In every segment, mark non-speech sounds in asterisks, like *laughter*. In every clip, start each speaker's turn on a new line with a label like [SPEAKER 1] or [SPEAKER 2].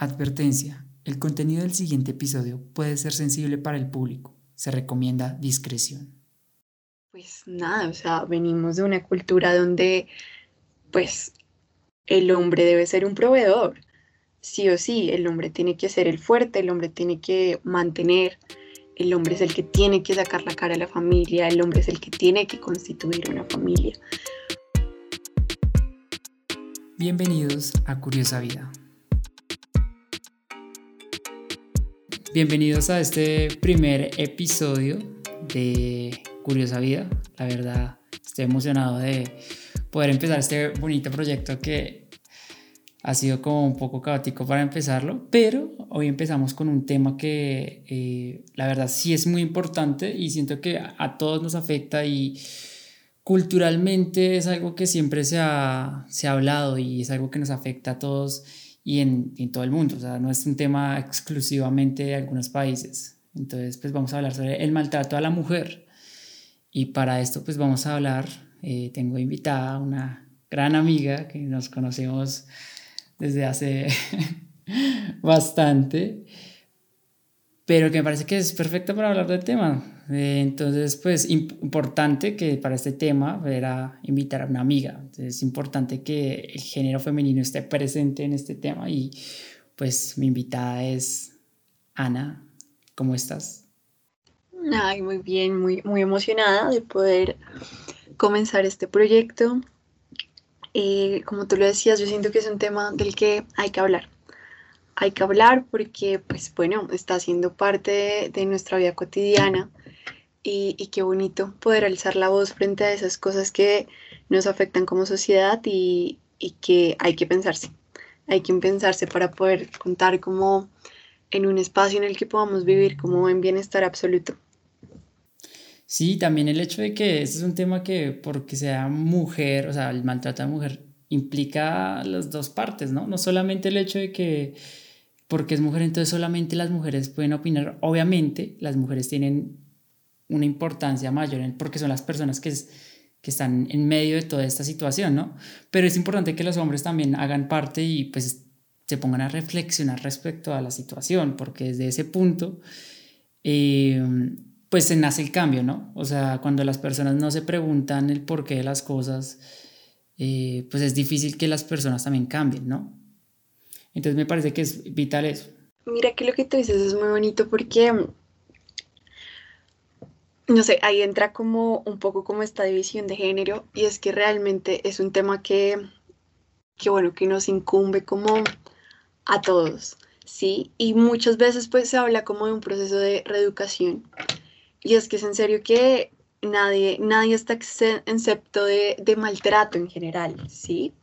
[SPEAKER 1] Advertencia. El contenido del siguiente episodio puede ser sensible para el público. Se recomienda discreción.
[SPEAKER 2] Pues nada, o sea, venimos de una cultura donde pues el hombre debe ser un proveedor. Sí o sí, el hombre tiene que ser el fuerte, el hombre tiene que mantener, el hombre es el que tiene que sacar la cara a la familia, el hombre es el que tiene que constituir una familia.
[SPEAKER 1] Bienvenidos a Curiosa Vida. Bienvenidos a este primer episodio de Curiosa Vida. La verdad, estoy emocionado de poder empezar este bonito proyecto que ha sido como un poco caótico para empezarlo, pero hoy empezamos con un tema que eh, la verdad sí es muy importante y siento que a todos nos afecta y culturalmente es algo que siempre se ha, se ha hablado y es algo que nos afecta a todos y en, en, todo el mundo, o sea, no es un tema exclusivamente de algunos países. Entonces, pues vamos a hablar sobre el maltrato a la mujer. Y para esto, pues vamos a hablar, eh, tengo invitada una gran amiga que nos conocemos desde hace *laughs* bastante, pero que me parece que es perfecta para hablar del tema. Eh, entonces, pues importante que para este tema era invitar a una amiga. Entonces, es importante que el género femenino esté presente en este tema y pues mi invitada es Ana. ¿Cómo estás?
[SPEAKER 2] Ay, muy bien, muy, muy emocionada de poder comenzar este proyecto. Eh, como tú lo decías, yo siento que es un tema del que hay que hablar. Hay que hablar porque, pues bueno, está siendo parte de nuestra vida cotidiana y, qué bonito poder alzar la voz frente a esas cosas que nos afectan como sociedad y, que hay que pensarse. Hay que pensarse para poder contar como en un espacio en el que podamos vivir como en bienestar absoluto.
[SPEAKER 1] Sí, también el hecho de que este es un tema que porque sea mujer, o sea, el maltrato a mujer implica las dos partes, ¿no? No solamente el hecho de que porque es mujer, entonces solamente las mujeres pueden opinar. Obviamente, las mujeres tienen una importancia mayor porque son las personas que, que están en medio de toda esta situación, ¿no? Pero es importante que los hombres también hagan parte y pues se pongan a reflexionar respecto a la situación, porque desde ese punto, eh, pues se nace el cambio, ¿no? O sea, cuando las personas no se preguntan el porqué de las cosas, eh, pues es difícil que las personas también cambien, ¿no? Entonces me parece que es vital eso.
[SPEAKER 2] Mira que lo que tú dices es muy bonito porque no sé, ahí entra como un poco como esta división de género y es que realmente es un tema que, que bueno, que nos incumbe como a todos, ¿sí? Y muchas veces pues se habla como de un proceso de reeducación y es que es en serio que nadie, nadie está excepto de, de maltrato en general, ¿sí?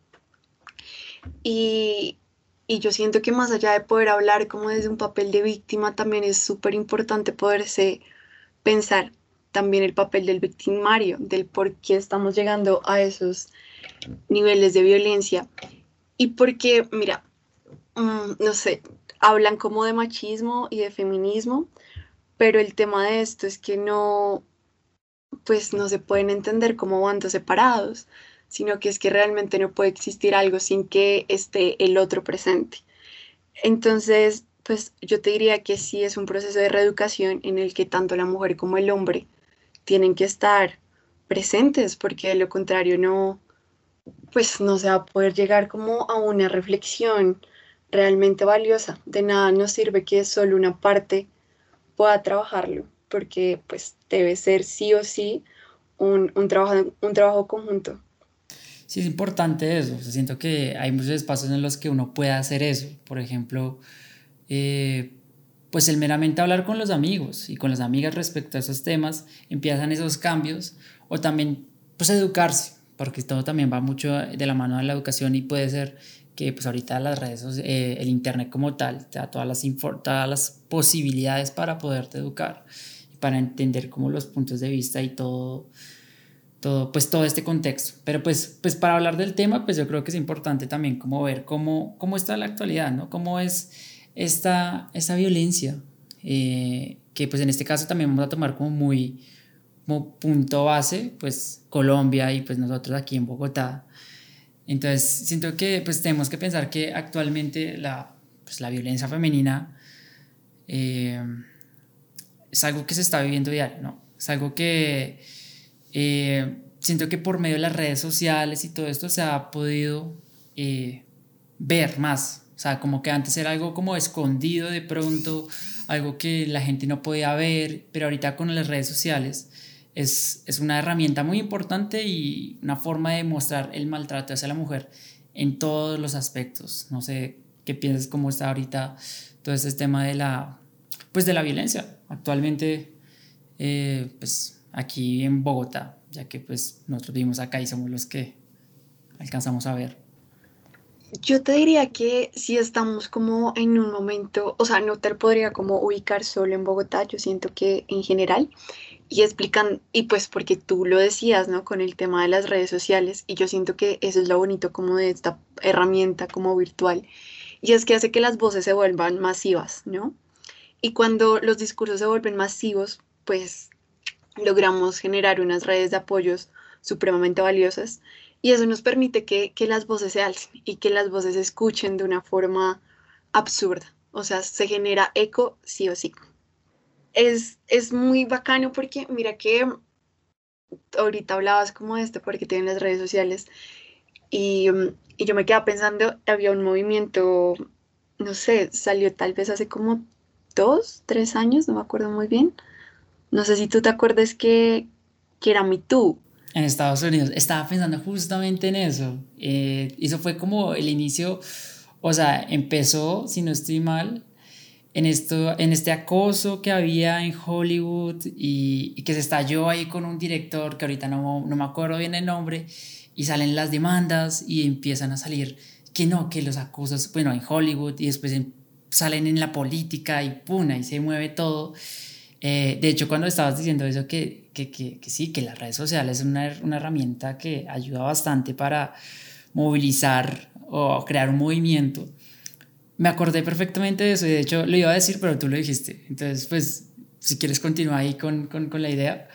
[SPEAKER 2] Y, y yo siento que más allá de poder hablar como desde un papel de víctima, también es súper importante poderse pensar también el papel del victimario, del por qué estamos llegando a esos niveles de violencia. Y porque, mira, mm, no sé, hablan como de machismo y de feminismo, pero el tema de esto es que no, pues no se pueden entender como bandos separados, sino que es que realmente no puede existir algo sin que esté el otro presente. Entonces, pues yo te diría que sí es un proceso de reeducación en el que tanto la mujer como el hombre tienen que estar presentes porque de lo contrario no, pues no se va a poder llegar como a una reflexión realmente valiosa. De nada nos sirve que solo una parte pueda trabajarlo porque pues debe ser sí o sí un, un, trabajo, un trabajo conjunto.
[SPEAKER 1] Sí, es importante eso. siento que hay muchos espacios en los que uno puede hacer eso. Por ejemplo, eh, pues el meramente hablar con los amigos y con las amigas respecto a esos temas, empiezan esos cambios o también pues educarse, porque todo también va mucho de la mano de la educación y puede ser que pues ahorita las redes, eh, el internet como tal, te da todas las, todas las posibilidades para poderte educar y para entender como los puntos de vista y todo, todo, pues todo este contexto. Pero pues, pues para hablar del tema, pues yo creo que es importante también como ver cómo, cómo está la actualidad, ¿no? Cómo es esta, esta violencia, eh, que pues en este caso también vamos a tomar como muy como punto base, pues Colombia y pues nosotros aquí en Bogotá. Entonces siento que pues tenemos que pensar que actualmente la pues, la violencia femenina eh, es algo que se está viviendo diario, ¿no? Es algo que eh, siento que por medio de las redes sociales y todo esto se ha podido eh, ver más. O sea, como que antes era algo como escondido de pronto, algo que la gente no podía ver, pero ahorita con las redes sociales es, es una herramienta muy importante y una forma de mostrar el maltrato hacia la mujer en todos los aspectos. No sé qué piensas cómo está ahorita todo este tema de la, pues de la violencia. Actualmente, eh, pues aquí en Bogotá, ya que pues nosotros vivimos acá y somos los que alcanzamos a ver.
[SPEAKER 2] Yo te diría que si estamos como en un momento, o sea, no te podría como ubicar solo en Bogotá, yo siento que en general, y explican, y pues porque tú lo decías, ¿no? Con el tema de las redes sociales, y yo siento que eso es lo bonito como de esta herramienta como virtual, y es que hace que las voces se vuelvan masivas, ¿no? Y cuando los discursos se vuelven masivos, pues logramos generar unas redes de apoyos supremamente valiosas y eso nos permite que, las voces se alcen y que las voces se escuchen de una forma absurda. O sea, se genera eco sí o sí. Es, es muy bacano porque mira que ahorita hablabas como de esto porque tienen las redes sociales y, y yo me quedaba pensando, había un movimiento, no sé, salió tal vez hace como dos, tres años, no me acuerdo muy bien. No sé si tú te acuerdas que, que era Me Too
[SPEAKER 1] en Estados Unidos. Estaba pensando justamente en eso. Eh, eso fue como el inicio, o sea, empezó, si no estoy mal, en, esto, en este acoso que había en Hollywood y, que se estalló ahí con un director que ahorita no, no me acuerdo bien el nombre, y salen las demandas y empiezan a salir que no, que los acosos, bueno, en Hollywood y después salen en la política y pum, y se mueve todo. Eh, de hecho, cuando estabas diciendo eso, que, que, que, sí, que las redes sociales es una, una, herramienta que ayuda bastante para movilizar o crear un movimiento, me acordé perfectamente de eso y de hecho lo iba a decir, pero tú lo dijiste. Entonces, pues, si quieres continuar ahí con, con, con la idea,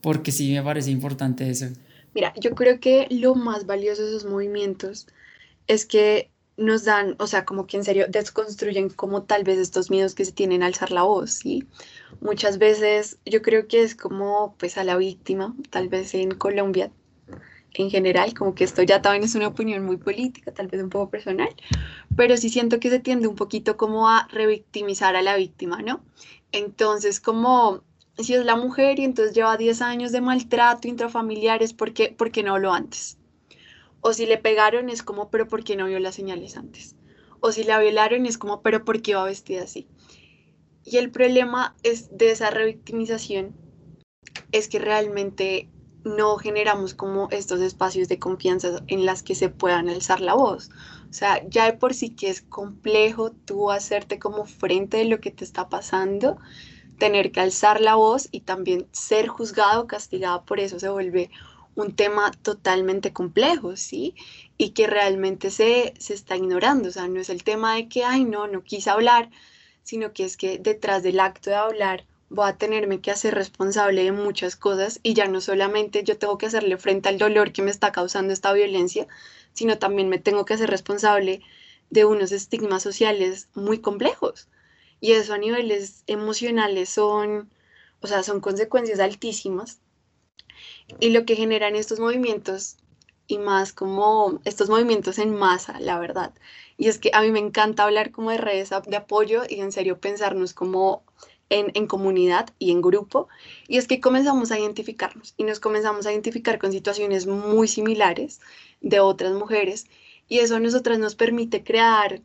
[SPEAKER 1] porque sí me parece importante eso.
[SPEAKER 2] Mira, yo creo que lo más valioso de esos movimientos es que nos dan, o sea, como que en serio desconstruyen como tal vez estos miedos que se tienen a alzar la voz, ¿sí? Muchas veces yo creo que es como pues a la víctima, tal vez en Colombia en general, como que esto ya también es una opinión muy política, tal vez un poco personal, pero sí siento que se tiende un poquito como a revictimizar a la víctima, ¿no? Entonces, como si es la mujer y entonces lleva 10 años de maltrato intrafamiliares, ¿por qué, ¿por qué no habló antes? O si le pegaron es como, pero ¿por qué no vio las señales antes? O si la violaron es como, pero ¿por qué va vestida así? Y el problema es de esa revictimización es que realmente no generamos como estos espacios de confianza en las que se puedan alzar la voz. O sea, ya de por sí que es complejo tú hacerte como frente de lo que te está pasando, tener que alzar la voz y también ser juzgado, castigado por eso se vuelve un tema totalmente complejo, ¿sí? Y que realmente se, se está ignorando, o sea, no es el tema de que, ay, no, no quise hablar, sino que es que detrás del acto de hablar voy a tenerme que hacer responsable de muchas cosas y ya no solamente yo tengo que hacerle frente al dolor que me está causando esta violencia, sino también me tengo que hacer responsable de unos estigmas sociales muy complejos. Y eso a niveles emocionales son, o sea, son consecuencias altísimas y lo que generan estos movimientos y más como estos movimientos en masa, la verdad. Y es que a mí me encanta hablar como de redes de apoyo y en serio pensarnos como en, en, comunidad y en grupo. Y es que comenzamos a identificarnos y nos comenzamos a identificar con situaciones muy similares de otras mujeres. Y eso a nosotras nos permite crear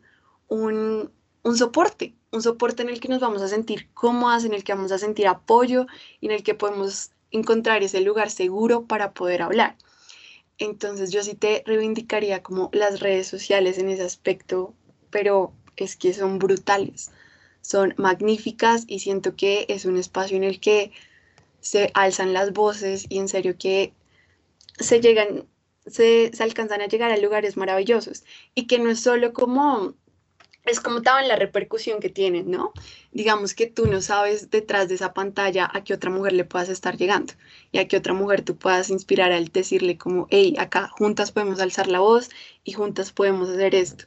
[SPEAKER 2] un, un soporte, un soporte en el que nos vamos a sentir cómodas, en el que vamos a sentir apoyo y en el que podemos encontrar ese lugar seguro para poder hablar. Entonces yo sí te reivindicaría como las redes sociales en ese aspecto, pero es que son brutales, son magníficas y siento que es un espacio en el que se alzan las voces y en serio que se llegan, se, alcanzan a llegar a lugares maravillosos. Y que no es solo como es como en la repercusión que tienen, ¿no? Digamos que tú no sabes detrás de esa pantalla a qué otra mujer le puedas estar llegando y a qué otra mujer tú puedas inspirar al decirle como, hey, acá juntas podemos alzar la voz y juntas podemos hacer esto.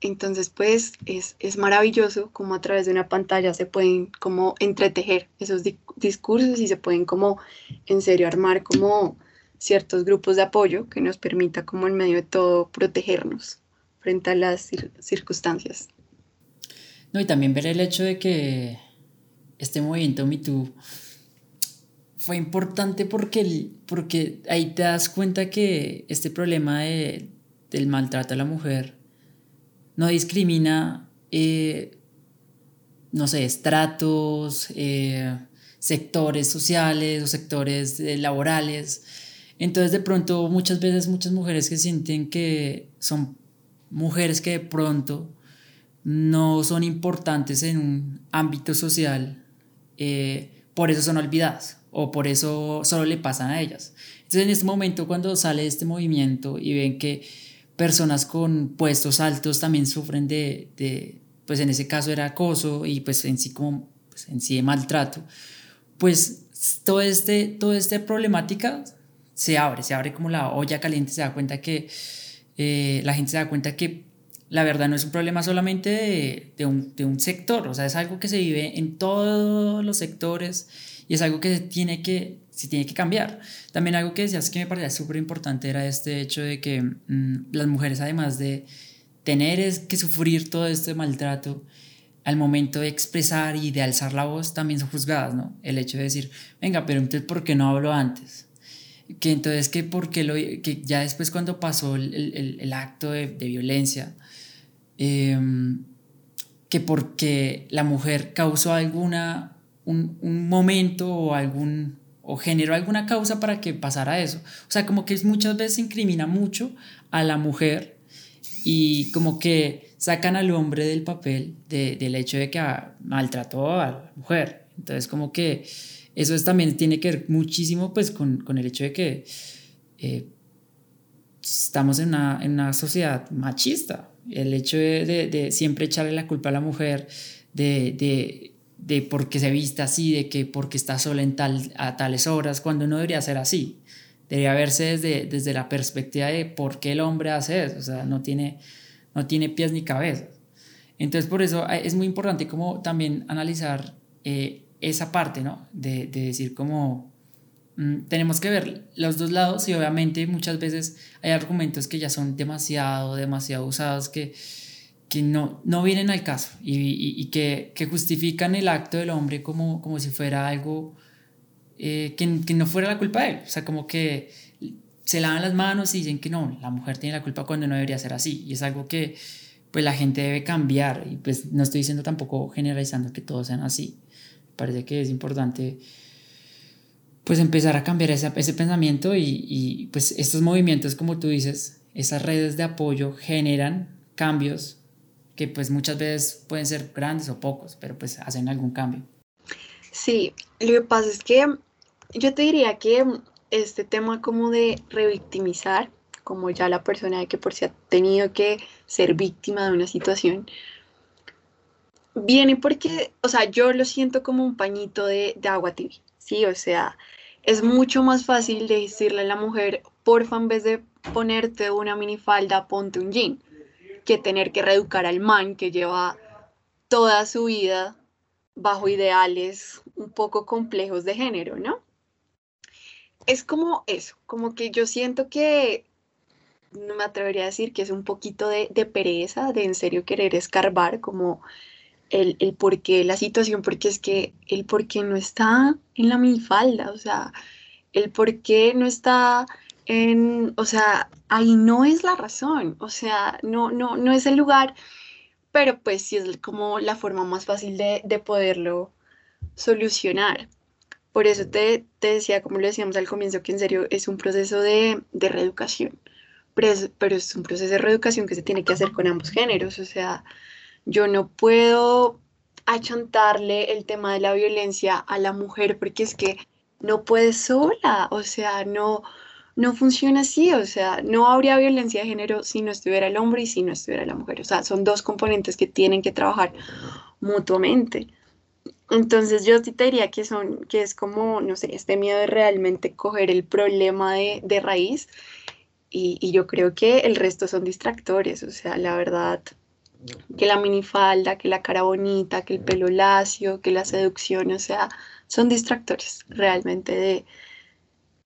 [SPEAKER 2] Entonces, pues es, es, maravilloso como a través de una pantalla se pueden como entretejer esos discursos y se pueden como en serio armar como ciertos grupos de apoyo que nos permita como en medio de todo protegernos frente a las circunstancias.
[SPEAKER 1] No, y también ver el hecho de que este movimiento MeToo fue importante porque, porque ahí te das cuenta que este problema de, del maltrato a la mujer no discrimina, eh, no sé, estratos, eh, sectores sociales o sectores eh, laborales. Entonces de pronto muchas veces muchas mujeres que sienten que son mujeres que de pronto no son importantes en un ámbito social, por eso son olvidadas o por eso solo le pasan a ellas. Entonces en este momento cuando sale este movimiento y ven que personas con puestos altos también sufren de, de pues en ese caso era acoso y pues en sí como pues en sí de maltrato, pues todo este, toda esta problemática se abre, se abre como la olla caliente, se da cuenta que eh, la gente se da cuenta que la verdad no es un problema solamente de, un, sector, o sea, es algo que se vive en todos los sectores y es algo que tiene que si tiene que cambiar. También algo que decías que me parecía súper importante era este hecho de que mm, las mujeres, además de tener que sufrir todo este maltrato, al momento de expresar y de alzar la voz, también son juzgadas, ¿no? El hecho de decir, venga, pero entonces, ¿por qué no hablo antes? Que entonces, que porque lo, que ya después cuando pasó el, el, el acto de, de violencia, eh, que porque la mujer causó alguna, un, un momento o algún o generó alguna causa para que pasara eso. O sea, como que muchas veces incrimina mucho a la mujer y como que sacan al hombre del papel del hecho de que maltrató a la mujer. Entonces, como que eso es, también tiene que ver muchísimo pues con, con el hecho de que eh, estamos en una, en una, sociedad machista. El hecho de, de, siempre echarle la culpa a la mujer, de, de de por qué se vista así, de que porque está sola en tal, a tales horas, cuando no debería ser así. Debería verse desde, desde la perspectiva de por qué el hombre hace eso, o sea, no tiene, no tiene pies ni cabeza. Entonces, por eso eh, es muy importante como también analizar eh, esa parte, ¿no? De, de decir como mm, tenemos que ver los dos lados y obviamente muchas veces hay argumentos que ya son demasiado, demasiado usados que que no, no vienen al caso y, que, justifican el acto del hombre como, como si fuera algo eh, que, que, no fuera la culpa de él. O sea, como que se lavan las manos y dicen que no, la mujer tiene la culpa cuando no debería ser así. Y es algo que pues la gente debe cambiar. Y pues no estoy diciendo tampoco generalizando que todos sean así. Parece que es importante pues empezar a cambiar ese, ese pensamiento y, y pues estos movimientos, como tú dices, esas redes de apoyo generan cambios que pues muchas veces pueden ser grandes o pocos, pero pues hacen algún cambio.
[SPEAKER 2] Sí, lo que pasa es que yo te diría que este tema como de revictimizar, como ya la persona que por si ha tenido que ser víctima de una situación, viene porque, o sea, yo lo siento como un pañito de, de agua tibia, ¿sí? O sea, es mucho más fácil decirle a la mujer, porfa, en vez de ponerte una minifalda, ponte un jean que tener que reeducar al man que lleva toda su vida bajo ideales un poco complejos de género, ¿no? Es como eso, como que yo siento que, no me atrevería a decir que es un poquito de, pereza, de en serio querer escarbar como el, el por qué la situación, porque es que el por qué no está en la minifalda, o sea, el por qué no está en, o sea, ahí no es la razón, o sea, no, no, no es el lugar, pero pues sí es como la forma más fácil de, de poderlo solucionar. Por eso te, te, decía, como lo decíamos al comienzo, que en serio es un proceso de, de reeducación, pero es, pero es un proceso de reeducación que se tiene que hacer con ambos géneros, o sea, yo no puedo achantarle el tema de la violencia a la mujer porque es que no puede sola, o sea, no, no funciona así, o sea, no habría violencia de género si no estuviera el hombre y si no estuviera la mujer, o sea, son dos componentes que tienen que trabajar mutuamente. Entonces yo te diría que son, que es como, no sé, este miedo de realmente coger el problema de, de raíz y, y, yo creo que el resto son distractores, o sea, la verdad, que la minifalda, que la cara bonita, que el pelo lacio, que la seducción, o sea, son distractores realmente de,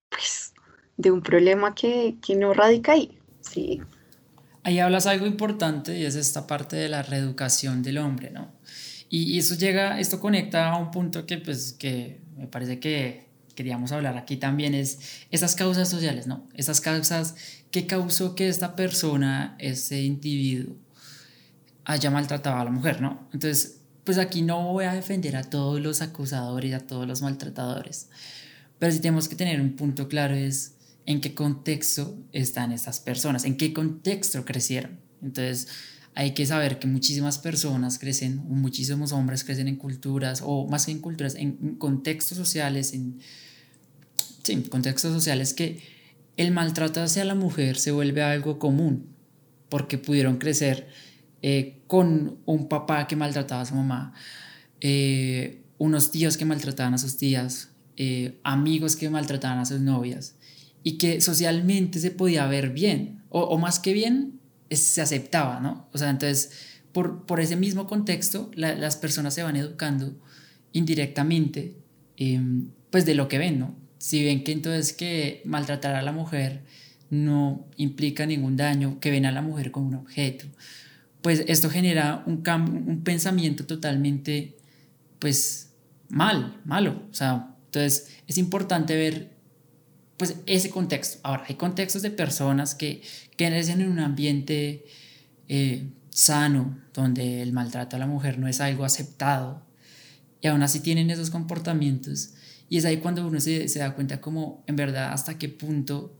[SPEAKER 2] pues, de un problema que, que no radica ahí. Sí.
[SPEAKER 1] Ahí hablas algo importante y es esta parte de la reeducación del hombre, ¿no? Y, eso llega, esto conecta a un punto que, pues, que me parece que queríamos hablar aquí también, es esas causas sociales, ¿no? Esas causas que causó que esta persona, ese individuo, haya maltratado a la mujer, ¿no? Entonces, pues aquí no voy a defender a todos los acusadores, a todos los maltratadores, pero sí tenemos que tener un punto claro, es en qué contexto están estas personas, en qué contexto crecieron. Entonces, hay que saber que muchísimas personas crecen, muchísimos hombres crecen en culturas, o más que en culturas, en contextos sociales, en sí, contextos sociales que el maltrato hacia la mujer se vuelve algo común, porque pudieron crecer eh, con un papá que maltrataba a su mamá, eh, unos tíos que maltrataban a sus tías, eh, amigos que maltrataban a sus novias, y que socialmente se podía ver bien, o, más que bien, se aceptaba, ¿no? O sea, entonces, por, por ese mismo contexto, las personas se van educando indirectamente, em, pues de lo que ven, ¿no? Si ven que entonces que maltratar a la mujer no implica ningún daño, que ven a la mujer como un objeto, pues esto genera un, un pensamiento totalmente, pues, mal, malo. O sea, entonces es importante ver pues ese contexto. Ahora, hay contextos de personas que, crecen en un ambiente eh, sano, donde el maltrato a la mujer no es algo aceptado, y aún así tienen esos comportamientos. Y es ahí cuando uno se, se da cuenta como, en verdad, hasta qué punto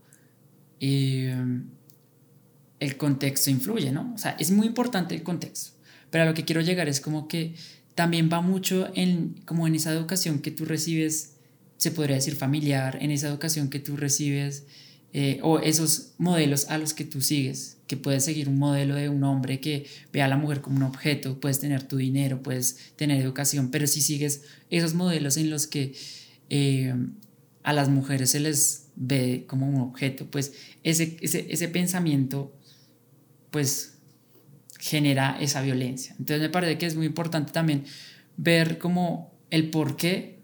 [SPEAKER 1] eh, el contexto influye, ¿no? O sea, es muy importante el contexto, pero a lo que quiero llegar es como que también va mucho en, como en esa educación que tú recibes se podría decir familiar, en esa educación que tú recibes eh, o esos modelos a los que tú sigues, que puedes seguir un modelo de un hombre que ve a la mujer como un objeto, puedes tener tu dinero, puedes tener educación, pero si sigues esos modelos en los que eh, a las mujeres se les ve como un objeto, pues ese, ese, ese pensamiento pues genera esa violencia. Entonces me parece que es muy importante también ver como el por qué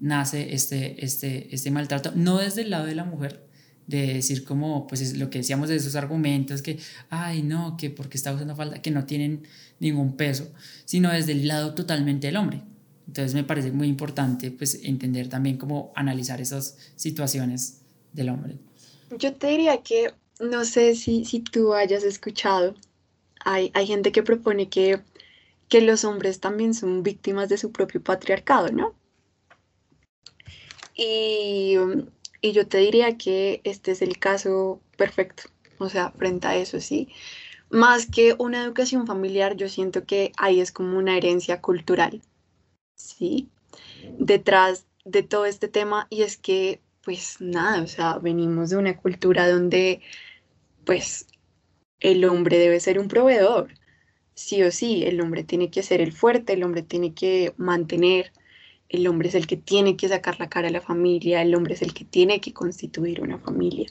[SPEAKER 1] nace este, este, este maltrato, no desde el lado de la mujer, de decir como, pues es lo que decíamos de esos argumentos que, ay, no, que porque está usando falda, que no tienen ningún peso, sino desde el lado totalmente del hombre. Entonces me parece muy importante pues entender también cómo analizar esas situaciones del hombre.
[SPEAKER 2] Yo te diría que, no sé si, si tú hayas escuchado, hay, hay gente que propone que, que los hombres también son víctimas de su propio patriarcado, ¿no? Y, y yo te diría que este es el caso perfecto, o sea, frente a eso, sí. Más que una educación familiar, yo siento que ahí es como una herencia cultural, ¿sí? Detrás de todo este tema y es que, pues nada, o sea, venimos de una cultura donde, pues, el hombre debe ser un proveedor, sí o sí, el hombre tiene que ser el fuerte, el hombre tiene que mantener, el hombre es el que tiene que sacar la cara a la familia, el hombre es el que tiene que constituir una familia.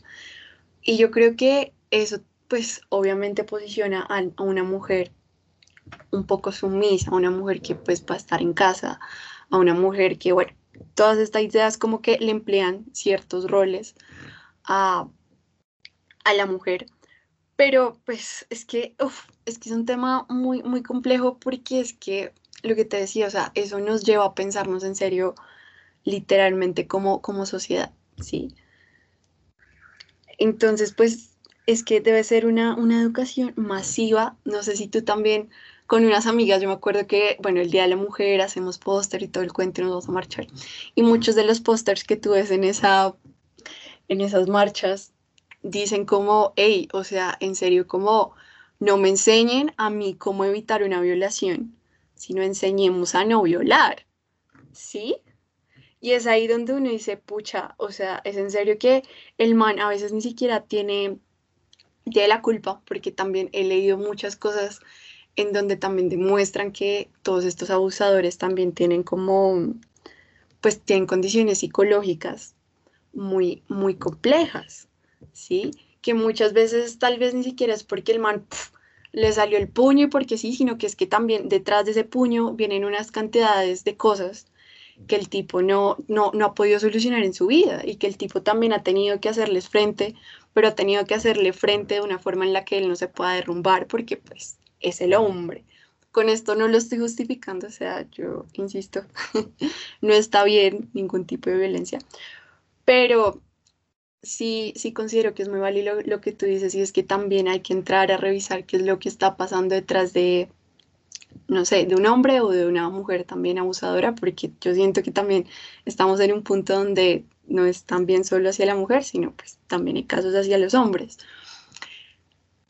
[SPEAKER 2] Y yo creo que eso, pues obviamente posiciona a, una mujer un poco sumisa, a una mujer que pues va a estar en casa, a una mujer que, bueno, todas estas ideas como que le emplean ciertos roles a, a la mujer. Pero pues es que, es que es un tema muy, muy complejo porque es que lo que te decía, o sea, eso nos lleva a pensarnos en serio literalmente como, como sociedad, ¿sí? Entonces, pues es que debe ser una, una educación masiva, no sé si tú también con unas amigas, yo me acuerdo que, bueno, el Día de la Mujer hacemos póster y todo el cuento y nos vamos a marchar. Y muchos de los pósters que tú ves en, esa, en esas marchas dicen como, hey, o sea, en serio, como no me enseñen a mí cómo evitar una violación, sino enseñemos a no violar, ¿sí? Y es ahí donde uno dice, pucha, o sea, es en serio que el man a veces ni siquiera tiene, tiene la culpa, porque también he leído muchas cosas en donde también demuestran que todos estos abusadores también tienen como, pues tienen condiciones psicológicas muy, muy complejas, ¿sí? Que muchas veces tal vez ni siquiera es porque el man le salió el puño y porque sí, sino que es que también detrás de ese puño vienen unas cantidades de cosas que el tipo no, no, no ha podido solucionar en su vida y que el tipo también ha tenido que hacerles frente, pero ha tenido que hacerle frente de una forma en la que él no se pueda derrumbar porque pues es el hombre. Con esto no lo estoy justificando, o sea, yo insisto, *laughs* no está bien ningún tipo de violencia, pero sí, sí considero que es muy válido lo, que tú dices y es que también hay que entrar a revisar qué es lo que está pasando detrás de, no sé, de un hombre o de una mujer también abusadora, porque yo siento que también estamos en un punto donde no es tan bien solo hacia la mujer, sino pues también hay casos hacia los hombres.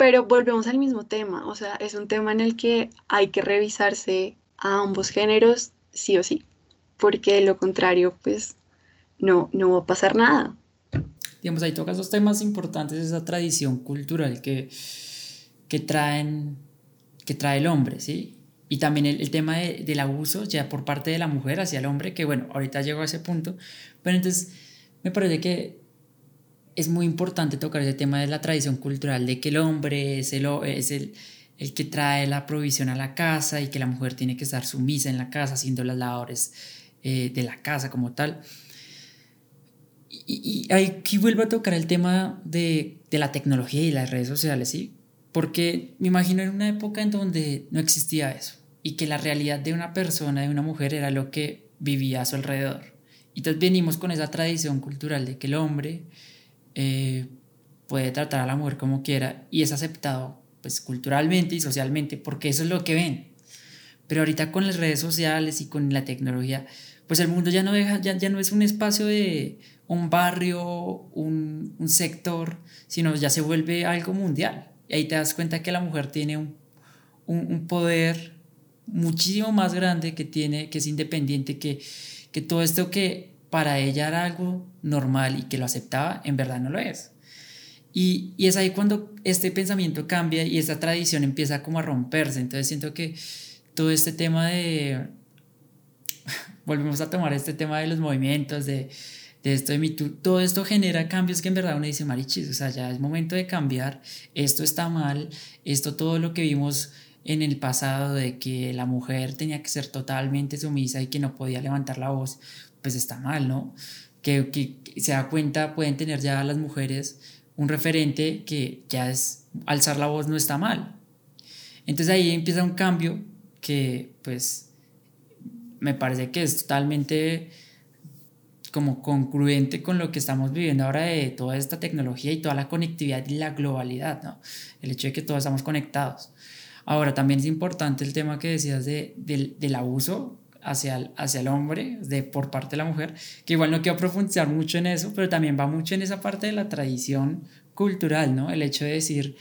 [SPEAKER 2] Pero volvemos al mismo tema, o sea, es un tema en el que hay que revisarse a ambos géneros sí o sí, porque de lo contrario, pues no, no va a pasar nada
[SPEAKER 1] digamos, ahí tocas dos temas importantes, esa tradición cultural que, que, traen, que trae el hombre, ¿sí? Y también el, el tema de, del abuso ya por parte de la mujer hacia el hombre, que bueno, ahorita llego a ese punto, pero entonces me parece que es muy importante tocar ese tema de la tradición cultural, de que el hombre es el, es el, el que trae la provisión a la casa y que la mujer tiene que estar sumisa en la casa haciendo las labores eh, de la casa como tal. Y, y aquí vuelvo a tocar el tema de, de, la tecnología y las redes sociales, ¿sí? Porque me imagino en una época en donde no existía eso y que la realidad de una persona, de una mujer, era lo que vivía a su alrededor. Y entonces venimos con esa tradición cultural de que el hombre eh, puede tratar a la mujer como quiera y es aceptado pues culturalmente y socialmente porque eso es lo que ven. Pero ahorita con las redes sociales y con la tecnología, pues el mundo ya no, deja, ya, ya no es un espacio de un barrio, un, un, sector, sino ya se vuelve algo mundial. Y ahí te das cuenta que la mujer tiene un, un, un poder muchísimo más grande, que, tiene, que es independiente, que, que todo esto que para ella era algo normal y que lo aceptaba, en verdad no lo es. Y, es ahí cuando este pensamiento cambia y esta tradición empieza como a romperse. Entonces siento que todo este tema de... *laughs* Volvemos a tomar este tema de los movimientos, de, de esto de mi todo esto genera cambios que en verdad uno dice, marichis, o sea, ya es momento de cambiar, esto está mal, esto todo lo que vimos en el pasado de que la mujer tenía que ser totalmente sumisa y que no podía levantar la voz, pues está mal, ¿no? Que, que se da cuenta, pueden tener ya las mujeres un referente que ya es alzar la voz no está mal. Entonces ahí empieza un cambio que pues me parece que es totalmente como concluente con lo que estamos viviendo ahora de toda esta tecnología y toda la conectividad y la globalidad, ¿no? El hecho de que todos estamos conectados. Ahora, también es importante el tema que decías de, del, del abuso hacia el, hacia el hombre de, por parte de la mujer, que igual no quiero profundizar mucho en eso, pero también va mucho en esa parte de la tradición cultural, ¿no? El hecho de decir,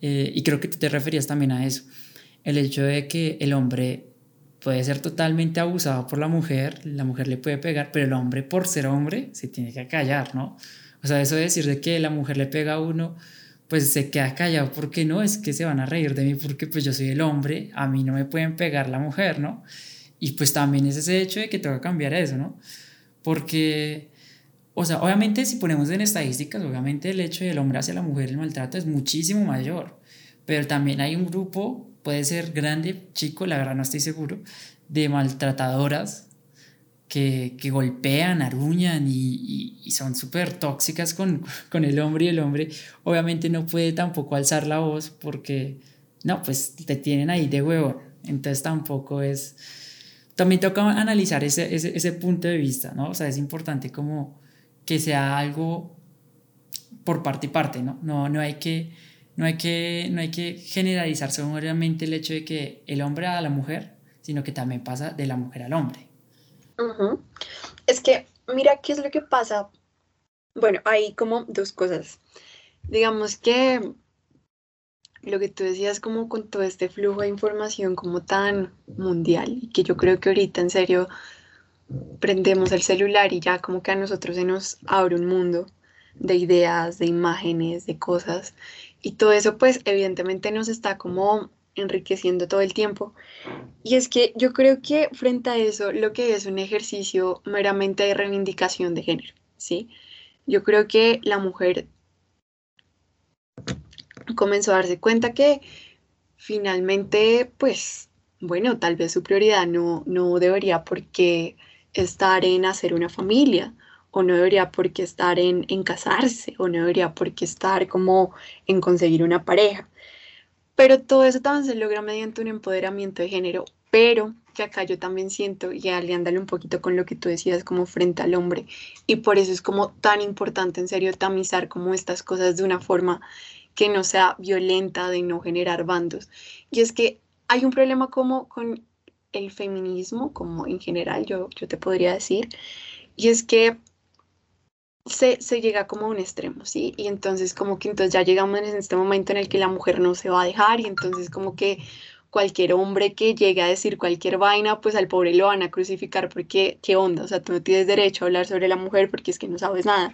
[SPEAKER 1] eh, y creo que tú te referías también a eso, el hecho de que el hombre puede ser totalmente abusado por la mujer, la mujer le puede pegar, pero el hombre por ser hombre se tiene que callar, ¿no? O sea, eso de decir de que la mujer le pega a uno, pues se queda callado porque no, es que se van a reír de mí porque pues yo soy el hombre, a mí no me pueden pegar la mujer, ¿no? Y pues también es ese hecho de que que cambiar eso, ¿no? Porque, o sea, obviamente si ponemos en estadísticas, obviamente el hecho del hombre hacia la mujer, el maltrato es muchísimo mayor, pero también hay un grupo puede ser grande, chico, la verdad no estoy seguro, de maltratadoras que, que golpean, aruñan y, y, son súper tóxicas con, con el hombre y el hombre. Obviamente no puede tampoco alzar la voz porque, no, pues te tienen ahí de huevo, entonces tampoco es... También toca analizar ese, ese, ese punto de vista, ¿no? O sea, es importante como que sea algo por parte y parte, ¿no? No, no hay que no hay que, no hay que generalizar solamente el hecho de que el hombre a la mujer, sino que también pasa de la mujer al hombre.
[SPEAKER 2] Es que, mira, ¿qué es lo que pasa? Bueno, hay como dos cosas. Digamos que lo que tú decías como con todo este flujo de información como tan mundial y que yo creo que ahorita en serio prendemos el celular y ya como que a nosotros se nos abre un mundo de ideas, de imágenes, de cosas y todo eso pues evidentemente nos está como enriqueciendo todo el tiempo. Y es que yo creo que frente a eso lo que es un ejercicio meramente de reivindicación de género, ¿sí? Yo creo que la mujer comenzó a darse cuenta que finalmente, pues, bueno, tal vez su prioridad no, no debería por qué estar en hacer una familia, o no debería por qué estar en, en casarse, o no debería por qué estar como en conseguir una pareja. Pero todo eso también se logra mediante un empoderamiento de género, pero que acá yo también siento, y aliándale un poquito con lo que tú decías como frente al hombre, y por eso es como tan importante en serio tamizar como estas cosas de una forma que no sea violenta, de no generar bandos. Y es que hay un problema como con el feminismo, como en general yo, yo te podría decir, y es que se, se, llega como a un extremo, ¿sí? Y entonces como que entonces ya llegamos en este momento en el que la mujer no se va a dejar y entonces como que cualquier hombre que llegue a decir cualquier vaina, pues al pobre lo van a crucificar porque, ¿qué onda? O sea, tú no tienes derecho a hablar sobre la mujer porque es que no sabes nada.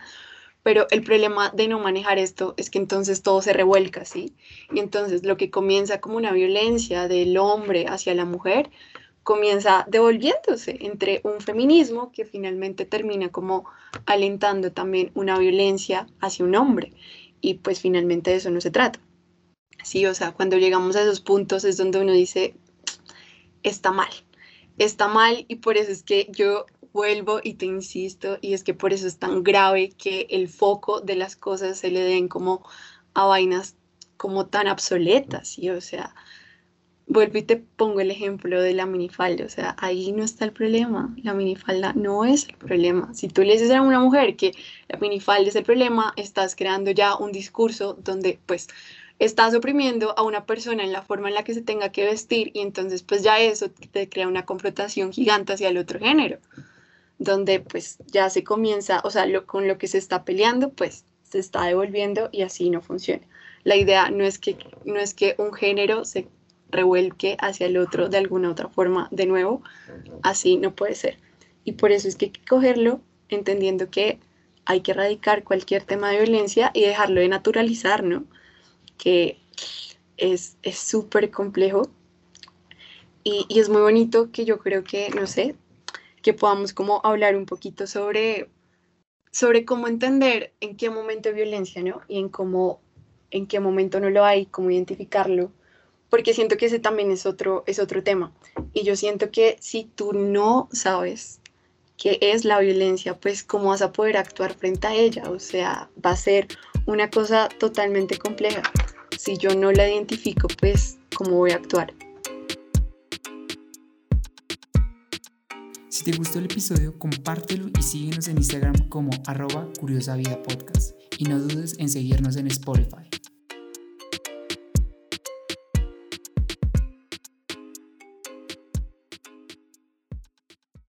[SPEAKER 2] Pero el problema de no manejar esto es que entonces todo se revuelca, ¿sí? Y entonces lo que comienza como una violencia del hombre hacia la mujer, comienza devolviéndose entre un feminismo que finalmente termina como alentando también una violencia hacia un hombre. Y pues finalmente de eso no se trata. Sí, o sea, cuando llegamos a esos puntos es donde uno dice, está mal, está mal y por eso es que yo vuelvo y te insisto y es que por eso es tan grave que el foco de las cosas se le den como a vainas como tan obsoletas, y O sea, vuelvo y te pongo el ejemplo de la minifalda, o sea, ahí no está el problema, la minifalda no es el problema. Si tú le dices a una mujer que la minifalda es el problema, estás creando ya un discurso donde pues estás oprimiendo a una persona en la forma en la que se tenga que vestir y entonces pues ya eso te crea una confrontación gigante hacia el otro género, donde pues ya se comienza, o sea, lo, con lo que se está peleando pues se está devolviendo y así no funciona. La idea no es que, no es que un género se revuelque hacia el otro de alguna otra forma de nuevo, así no puede ser. Y por eso es que hay que cogerlo entendiendo que hay que erradicar cualquier tema de violencia y dejarlo de naturalizar, ¿no? que es súper complejo y, y, es muy bonito que yo creo que, no sé, que podamos como hablar un poquito sobre, sobre cómo entender en qué momento hay violencia, ¿no? Y en cómo, en qué momento no lo hay, cómo identificarlo, porque siento que ese también es otro, es otro tema. Y yo siento que si tú no sabes qué es la violencia, pues cómo vas a poder actuar frente a ella, o sea, va a ser una cosa totalmente compleja si yo no la identifico, pues, ¿cómo voy a actuar?
[SPEAKER 1] Si te gustó el episodio, compártelo y síguenos en Instagram como arroba curiosa vida podcast. Y no dudes en seguirnos en Spotify.